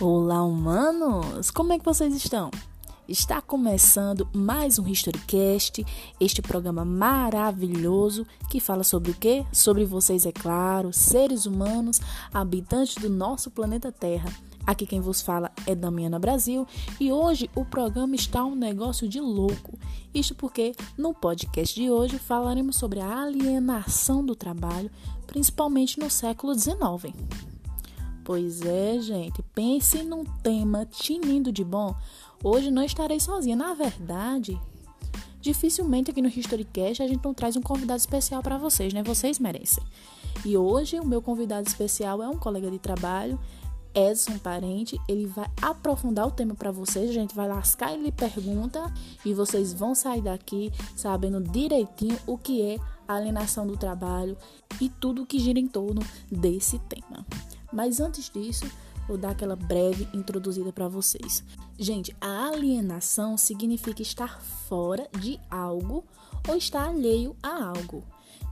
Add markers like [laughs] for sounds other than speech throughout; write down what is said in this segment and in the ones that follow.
Olá, humanos! Como é que vocês estão? Está começando mais um HistoryCast, este programa maravilhoso que fala sobre o quê? Sobre vocês, é claro, seres humanos, habitantes do nosso planeta Terra. Aqui quem vos fala é Damiana Brasil e hoje o programa está um negócio de louco. Isto porque no podcast de hoje falaremos sobre a alienação do trabalho, principalmente no século XIX. Pois é, gente, pense num tema tinindo de bom. Hoje não estarei sozinha. Na verdade, dificilmente aqui no Historycast a gente não traz um convidado especial para vocês, né? Vocês merecem. E hoje o meu convidado especial é um colega de trabalho, Edson Parente. Ele vai aprofundar o tema para vocês. A gente vai lascar ele pergunta e vocês vão sair daqui sabendo direitinho o que é alienação do trabalho e tudo que gira em torno desse tema. Mas antes disso, vou dar aquela breve introduzida para vocês. Gente, a alienação significa estar fora de algo ou estar alheio a algo.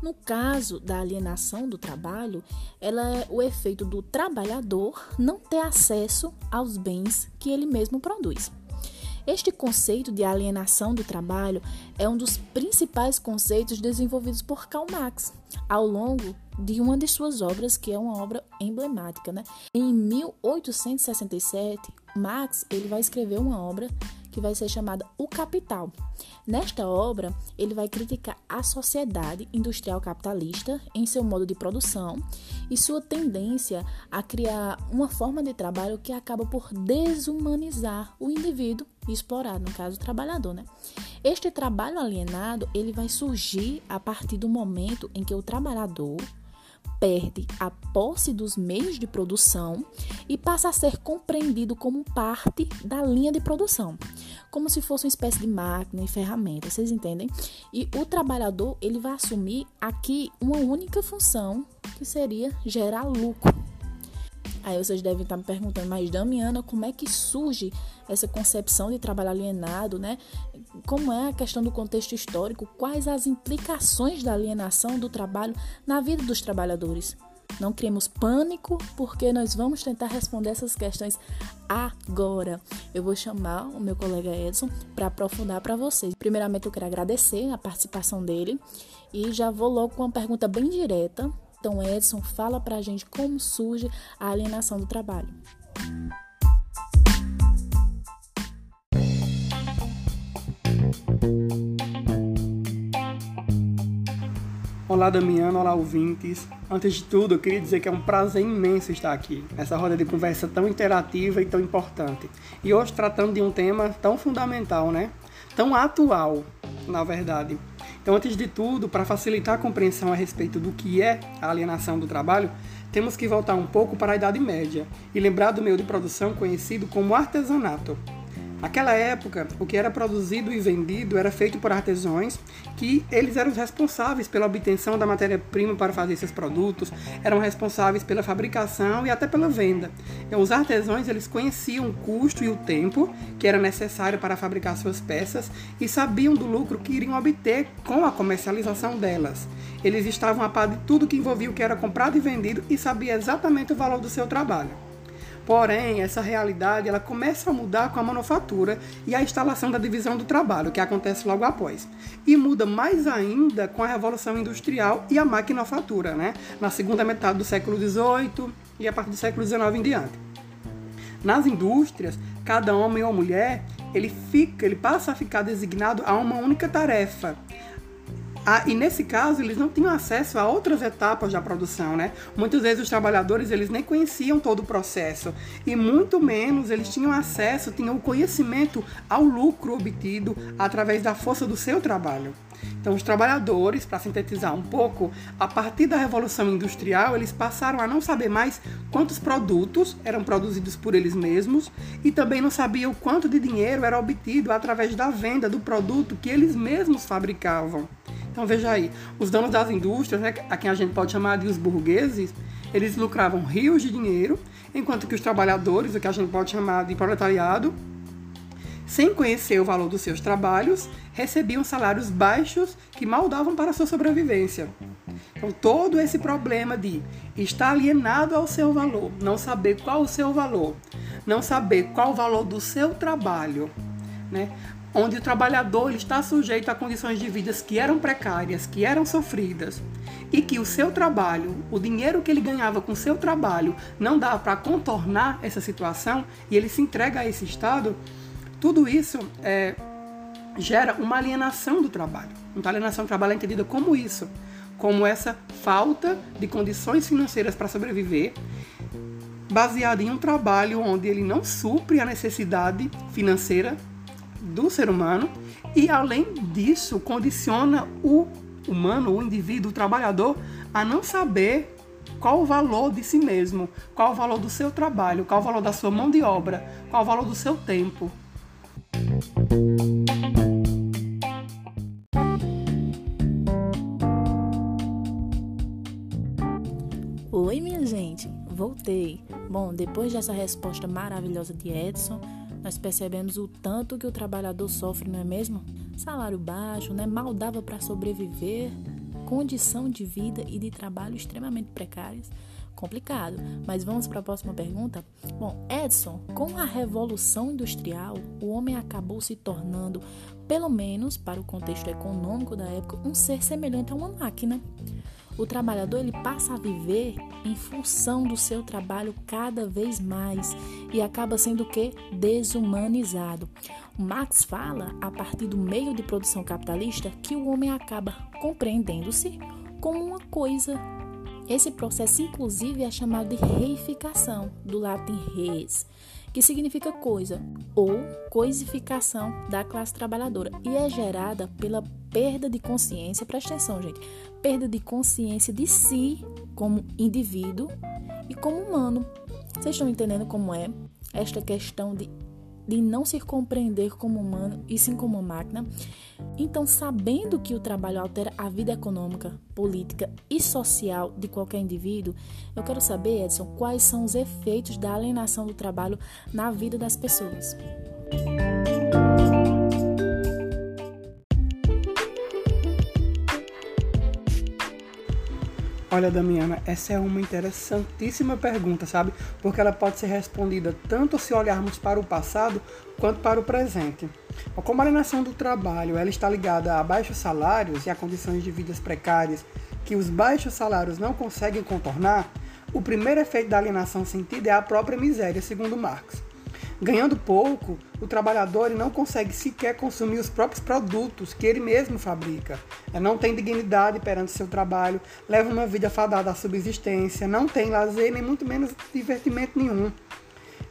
No caso da alienação do trabalho, ela é o efeito do trabalhador não ter acesso aos bens que ele mesmo produz. Este conceito de alienação do trabalho é um dos principais conceitos desenvolvidos por Karl Marx ao longo de uma de suas obras, que é uma obra emblemática. Né? Em 1867, Marx ele vai escrever uma obra que vai ser chamada O Capital. Nesta obra, ele vai criticar a sociedade industrial capitalista em seu modo de produção e sua tendência a criar uma forma de trabalho que acaba por desumanizar o indivíduo explorado, no caso o trabalhador, né? Este trabalho alienado, ele vai surgir a partir do momento em que o trabalhador perde a posse dos meios de produção e passa a ser compreendido como parte da linha de produção, como se fosse uma espécie de máquina e ferramenta, vocês entendem? E o trabalhador ele vai assumir aqui uma única função que seria gerar lucro. Aí vocês devem estar me perguntando, mas Damiana, como é que surge essa concepção de trabalho alienado, né? Como é a questão do contexto histórico? Quais as implicações da alienação do trabalho na vida dos trabalhadores? Não criemos pânico, porque nós vamos tentar responder essas questões agora. Eu vou chamar o meu colega Edson para aprofundar para vocês. Primeiramente, eu quero agradecer a participação dele e já vou logo com uma pergunta bem direta então, Edson, fala para a gente como surge a alienação do trabalho. Olá, Damiano, olá, ouvintes. Antes de tudo, eu queria dizer que é um prazer imenso estar aqui, nessa roda de conversa tão interativa e tão importante. E hoje tratando de um tema tão fundamental, né? Tão atual, na verdade. Então, antes de tudo, para facilitar a compreensão a respeito do que é a alienação do trabalho, temos que voltar um pouco para a Idade Média e lembrar do meio de produção conhecido como artesanato. Naquela época, o que era produzido e vendido era feito por artesãos, que eles eram os responsáveis pela obtenção da matéria-prima para fazer esses produtos, eram responsáveis pela fabricação e até pela venda. Então, os artesãos eles conheciam o custo e o tempo que era necessário para fabricar suas peças e sabiam do lucro que iriam obter com a comercialização delas. Eles estavam a par de tudo que envolvia o que era comprado e vendido e sabiam exatamente o valor do seu trabalho. Porém, essa realidade ela começa a mudar com a manufatura e a instalação da divisão do trabalho, que acontece logo após. E muda mais ainda com a Revolução Industrial e a maquinofatura, né? na segunda metade do século XVIII e a partir do século XIX em diante. Nas indústrias, cada homem ou mulher ele fica, ele passa a ficar designado a uma única tarefa ah, e nesse caso, eles não tinham acesso a outras etapas da produção, né? Muitas vezes os trabalhadores, eles nem conheciam todo o processo e muito menos eles tinham acesso, tinham o conhecimento ao lucro obtido através da força do seu trabalho. Então, os trabalhadores, para sintetizar um pouco, a partir da Revolução Industrial, eles passaram a não saber mais quantos produtos eram produzidos por eles mesmos e também não sabiam quanto de dinheiro era obtido através da venda do produto que eles mesmos fabricavam. Então veja aí, os donos das indústrias, né, a quem a gente pode chamar de os burgueses, eles lucravam rios de dinheiro, enquanto que os trabalhadores, o que a gente pode chamar de proletariado, sem conhecer o valor dos seus trabalhos, recebiam salários baixos que mal davam para a sua sobrevivência. Então, todo esse problema de estar alienado ao seu valor, não saber qual o seu valor, não saber qual o valor do seu trabalho, né? Onde o trabalhador está sujeito a condições de vida que eram precárias, que eram sofridas, e que o seu trabalho, o dinheiro que ele ganhava com o seu trabalho, não dá para contornar essa situação e ele se entrega a esse estado, tudo isso é, gera uma alienação do trabalho. Então, a alienação do trabalho é entendida como isso, como essa falta de condições financeiras para sobreviver, baseada em um trabalho onde ele não supre a necessidade financeira do ser humano e, além disso, condiciona o humano, o indivíduo, o trabalhador, a não saber qual o valor de si mesmo, qual o valor do seu trabalho, qual o valor da sua mão de obra, qual o valor do seu tempo. Oi, minha gente, voltei. Bom, depois dessa resposta maravilhosa de Edson, nós percebemos o tanto que o trabalhador sofre, não é mesmo? Salário baixo, né? Mal dava para sobreviver, condição de vida e de trabalho extremamente precárias. Complicado, mas vamos para a próxima pergunta? Bom, Edson, com a revolução industrial, o homem acabou se tornando, pelo menos para o contexto econômico da época, um ser semelhante a uma máquina. O trabalhador ele passa a viver em função do seu trabalho cada vez mais e acaba sendo o que desumanizado. O Marx fala a partir do meio de produção capitalista que o homem acaba compreendendo-se como uma coisa. Esse processo inclusive é chamado de reificação, do latim res, que significa coisa, ou coisificação da classe trabalhadora, e é gerada pela perda de consciência, presta atenção, gente, perda de consciência de si como indivíduo e como humano. Vocês estão entendendo como é esta questão de, de não se compreender como humano e sim como máquina? Então, sabendo que o trabalho altera a vida econômica, política e social de qualquer indivíduo, eu quero saber, Edson, quais são os efeitos da alienação do trabalho na vida das pessoas. Olha, Damiana, essa é uma interessantíssima pergunta, sabe? Porque ela pode ser respondida tanto se olharmos para o passado quanto para o presente. Como a alienação do trabalho ela está ligada a baixos salários e a condições de vidas precárias que os baixos salários não conseguem contornar, o primeiro efeito da alienação sentida é a própria miséria, segundo Marx. Ganhando pouco, o trabalhador não consegue sequer consumir os próprios produtos que ele mesmo fabrica. Não tem dignidade perante seu trabalho, leva uma vida fadada à subsistência, não tem lazer nem muito menos divertimento nenhum.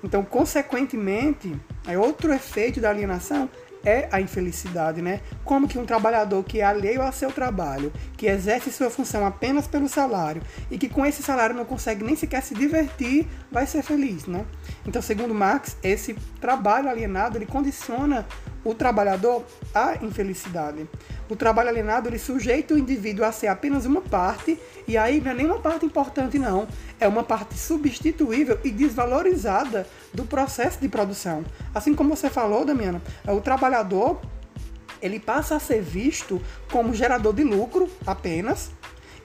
Então, consequentemente, é outro efeito da alienação é a infelicidade, né? Como que um trabalhador que é alheio ao seu trabalho, que exerce sua função apenas pelo salário e que com esse salário não consegue nem sequer se divertir, vai ser feliz, né? Então, segundo Marx, esse trabalho alienado ele condiciona o trabalhador à infelicidade. O trabalho alienado ele sujeita o indivíduo a ser apenas uma parte, e aí não é nenhuma parte importante, não. É uma parte substituível e desvalorizada do processo de produção. Assim como você falou, Damiana, o trabalhador ele passa a ser visto como gerador de lucro apenas,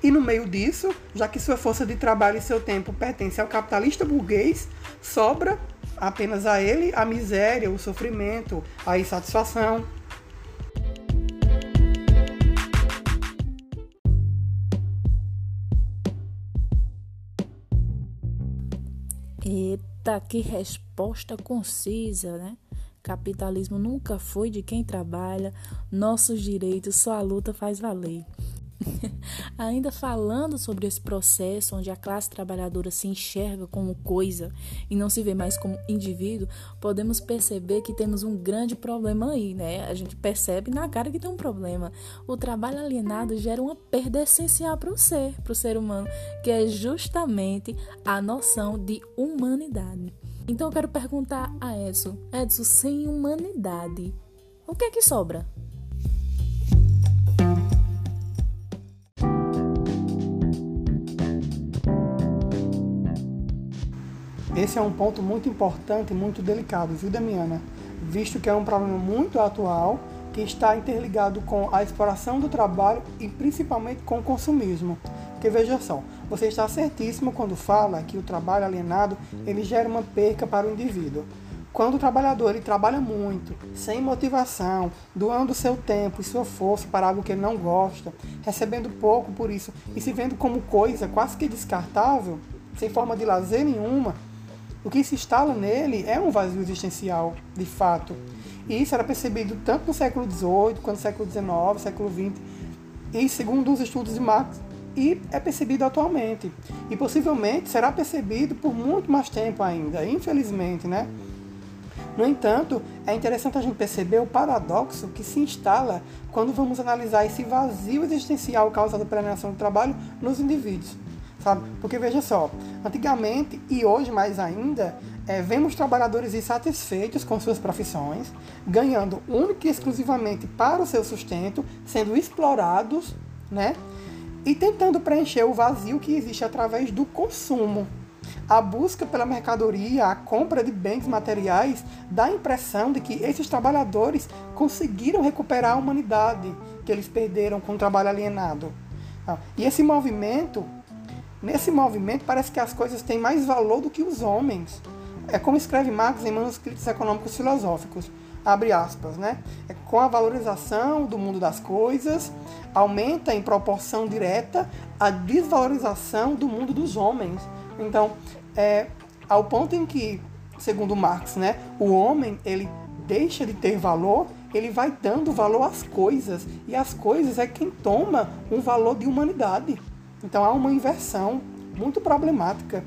e no meio disso, já que sua força de trabalho e seu tempo pertence ao capitalista burguês, sobra apenas a ele a miséria, o sofrimento, a insatisfação. Eita, que resposta concisa, né? Capitalismo nunca foi de quem trabalha, nossos direitos só a luta faz valer. [laughs] Ainda falando sobre esse processo onde a classe trabalhadora se enxerga como coisa e não se vê mais como indivíduo, podemos perceber que temos um grande problema aí, né? A gente percebe na cara que tem um problema. O trabalho alienado gera uma perda essencial para o ser, para o ser humano, que é justamente a noção de humanidade. Então eu quero perguntar a Edson, Edson, sem humanidade, o que é que sobra? Esse é um ponto muito importante e muito delicado, viu, Damiana? Visto que é um problema muito atual que está interligado com a exploração do trabalho e principalmente com o consumismo. Porque veja só, você está certíssimo quando fala que o trabalho alienado ele gera uma perca para o indivíduo. Quando o trabalhador ele trabalha muito, sem motivação, doando seu tempo e sua força para algo que ele não gosta, recebendo pouco por isso e se vendo como coisa quase que descartável, sem forma de lazer nenhuma, o que se instala nele é um vazio existencial, de fato. E isso era percebido tanto no século XVIII quanto no século XIX, século XX, e segundo os estudos de Marx, e é percebido atualmente. E possivelmente será percebido por muito mais tempo ainda, infelizmente, né? No entanto, é interessante a gente perceber o paradoxo que se instala quando vamos analisar esse vazio existencial causado pela alienação do trabalho nos indivíduos. Sabe? Porque veja só, antigamente e hoje mais ainda, é, vemos trabalhadores insatisfeitos com suas profissões, ganhando única e exclusivamente para o seu sustento, sendo explorados, né? E tentando preencher o vazio que existe através do consumo, a busca pela mercadoria, a compra de bens materiais, dá a impressão de que esses trabalhadores conseguiram recuperar a humanidade que eles perderam com o trabalho alienado. Ah, e esse movimento, nesse movimento, parece que as coisas têm mais valor do que os homens. É como escreve Marx em Manuscritos Econômicos Filosóficos, abre aspas, né? É com a valorização do mundo das coisas, aumenta em proporção direta a desvalorização do mundo dos homens. Então, é, ao ponto em que, segundo Marx, né, o homem ele deixa de ter valor, ele vai dando valor às coisas e as coisas é quem toma um valor de humanidade. Então há uma inversão muito problemática.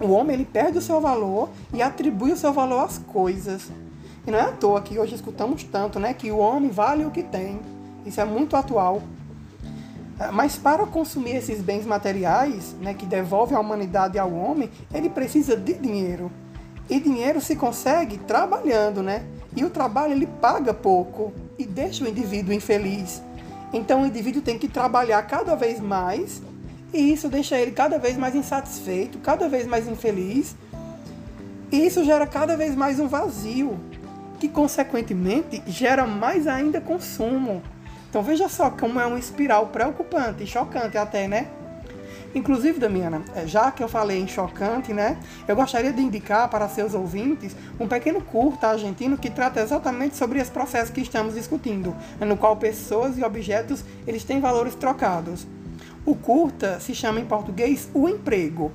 O homem ele perde o seu valor e atribui o seu valor às coisas. E não é à toa que hoje escutamos tanto, né, que o homem vale o que tem. Isso é muito atual. Ah, mas para consumir esses bens materiais, né, que devolve a humanidade ao homem, ele precisa de dinheiro. E dinheiro se consegue trabalhando, né? E o trabalho ele paga pouco e deixa o indivíduo infeliz. Então o indivíduo tem que trabalhar cada vez mais e isso deixa ele cada vez mais insatisfeito, cada vez mais infeliz. E isso gera cada vez mais um vazio, que consequentemente gera mais ainda consumo. Então veja só como é uma espiral preocupante chocante até, né? Inclusive, Damiana, é, já que eu falei em chocante, né? Eu gostaria de indicar para seus ouvintes um pequeno curta argentino que trata exatamente sobre esse processo que estamos discutindo, no qual pessoas e objetos eles têm valores trocados. O curta se chama em português O Emprego,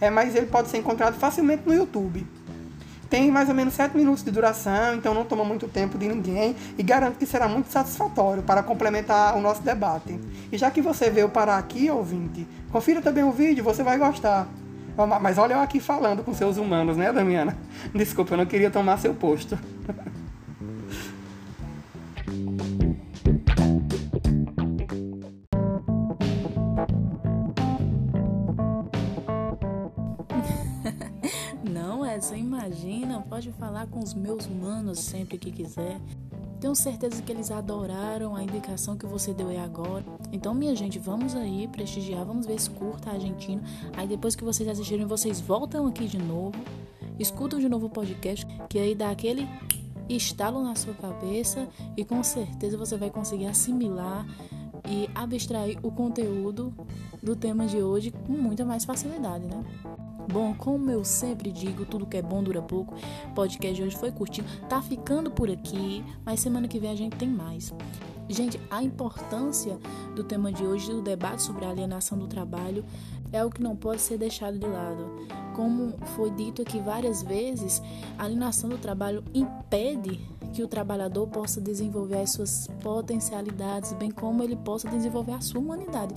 é, mas ele pode ser encontrado facilmente no YouTube. Tem mais ou menos 7 minutos de duração, então não toma muito tempo de ninguém e garanto que será muito satisfatório para complementar o nosso debate. E já que você veio parar aqui, ouvinte, confira também o vídeo, você vai gostar. Mas olha eu aqui falando com seus humanos, né, Damiana? [laughs] Desculpa, eu não queria tomar seu posto. Pode falar com os meus manos sempre que quiser. Tenho certeza que eles adoraram a indicação que você deu aí agora. Então, minha gente, vamos aí prestigiar, vamos ver esse curta argentino. Aí depois que vocês assistirem, vocês voltam aqui de novo, escutam de novo o podcast, que aí dá aquele estalo na sua cabeça e com certeza você vai conseguir assimilar e abstrair o conteúdo do tema de hoje com muita mais facilidade, né? Bom, como eu sempre digo, tudo que é bom dura pouco. O podcast de hoje foi curtinho, tá ficando por aqui, mas semana que vem a gente tem mais. Gente, a importância do tema de hoje, do debate sobre a alienação do trabalho, é o que não pode ser deixado de lado. Como foi dito aqui várias vezes, a alienação do trabalho impede que o trabalhador possa desenvolver as suas potencialidades, bem como ele possa desenvolver a sua humanidade.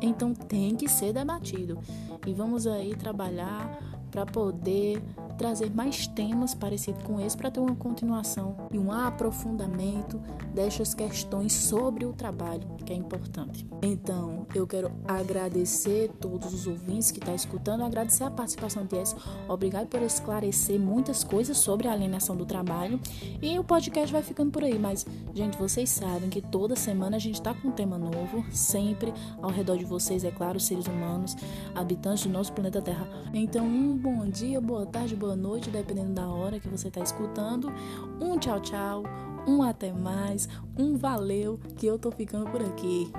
Então tem que ser debatido. E vamos aí trabalhar para poder trazer mais temas parecidos com esse para ter uma continuação e um aprofundamento destas questões sobre o trabalho, que é importante. Então, eu quero agradecer todos os ouvintes que estão tá escutando, agradecer a participação de Essa. Obrigado por esclarecer muitas coisas sobre a alienação do trabalho. E o podcast vai ficando por aí, mas, gente, vocês sabem que toda semana a gente está com um tema novo, sempre ao redor de vocês, é claro, seres humanos, habitantes do nosso planeta Terra. Então, um bom dia, boa tarde, boa boa noite, dependendo da hora que você está escutando. Um tchau, tchau, um até mais, um valeu, que eu tô ficando por aqui.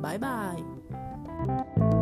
Bye, bye.